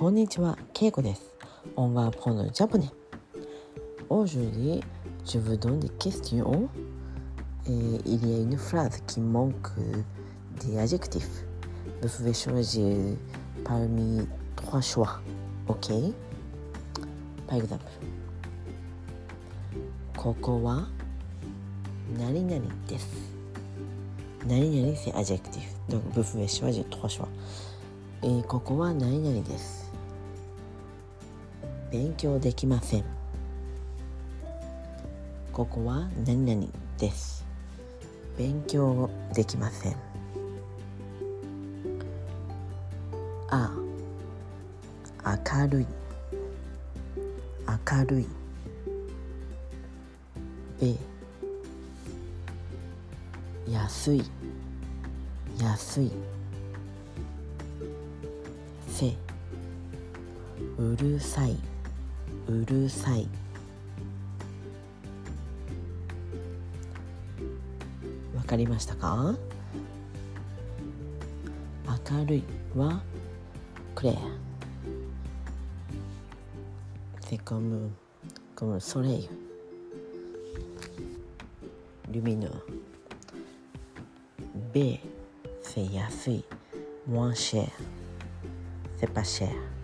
こんにちは、ケイコです。 On répond japonais. Aujourd'hui, je vous donne dix questions.えー、 Il y a une phrase, qui manque, d'adjectif. Vous pouvez choisir, parmi trois choix. OK par exemple.ここは、何々です。何々 c'est adjectif. Vous pouvez choisir, trois choix.え、ここは何々です。勉強できません。ここは何々です。勉強できません。あ、明るい。明るい。べ、安い。安い。せ、うるさい。うるさい。分かりましたか？明るい。はクレア。セコムコムソレイユ。Le numéro B c'est 安い bon marché c'est pas cher.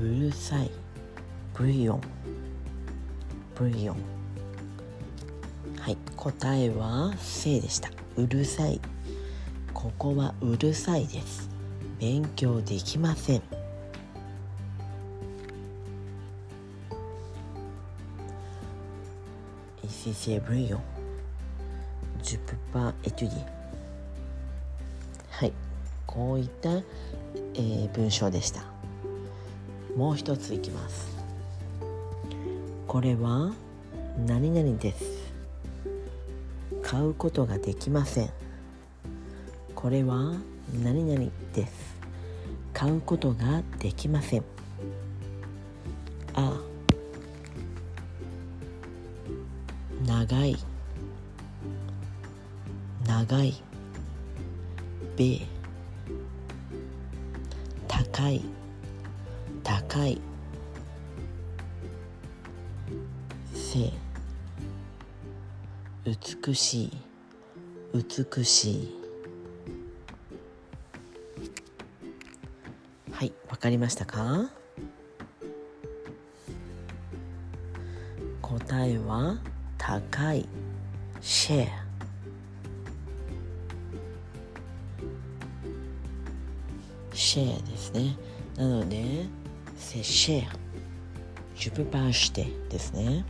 うるさい。 Bruyant. Bruyant.はい答えは「せ」でした。うるさい。ここはうるさいです。勉強できません。はいこういった、えー、文章でした。もう一ついきます。これは何々です。買うことができません。これは何々です。買うことができません。あ長い。長い。べ高い。高い。せ美しい。美しい。はいわかりましたか？答えは高い。シェアシェアですね。なので c'est cher. Je peux pas acheter ですね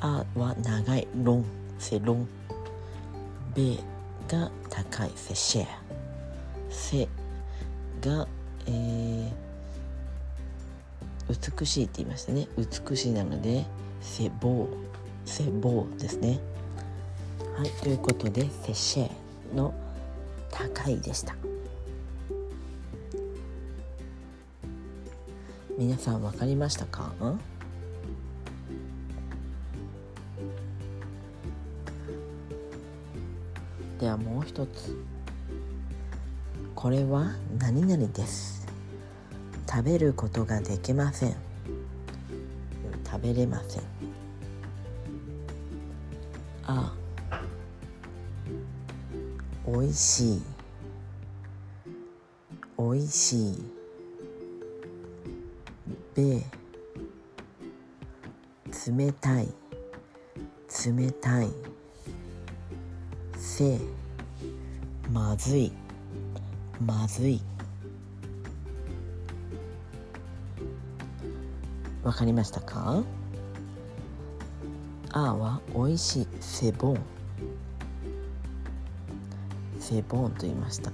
あは長いロン c'est long. べが高い c'est cher. せがえー美しいって言いましたね美しいなのでセボーセボーですねはいということでセシェの高いでした。皆さん分かりましたか？ではもう一つ。これは何々です。食べることができません。食べれません。あおいしい。おいしい。べ冷たい冷たいせまずいまずい。わかりましたか？あはおいしいセボン。セボンと言いました。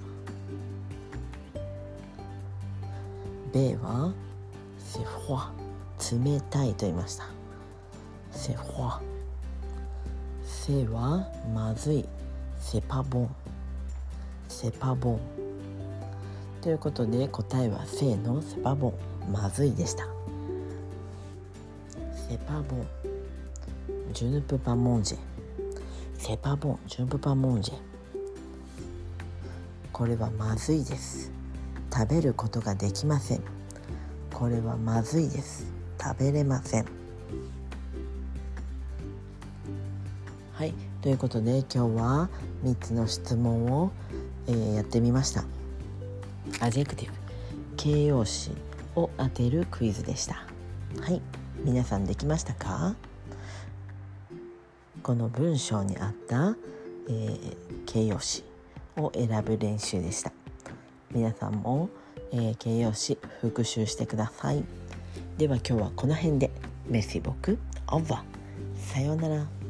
ベはセフォ冷たいと言いました。セフォセはまずい。セパボン。セパボン。ということで答えはセのセパボン。まずいでした。セパボン。Je ne peux pas manger セパボン。ジュンプパモンジェ。これはまずいです。食べることができません。これはまずいです。食べれません。はい。ということで今日は3つの質問を、えー、やってみました。 adjectif 形容詞を当てるクイズでした。はい。皆さんできましたか？この文章にあった、えー、形容詞を選ぶ練習でした。皆さんも、えー、形容詞復習してください。では今日はこの辺で。メッシボクオーバー。さようなら。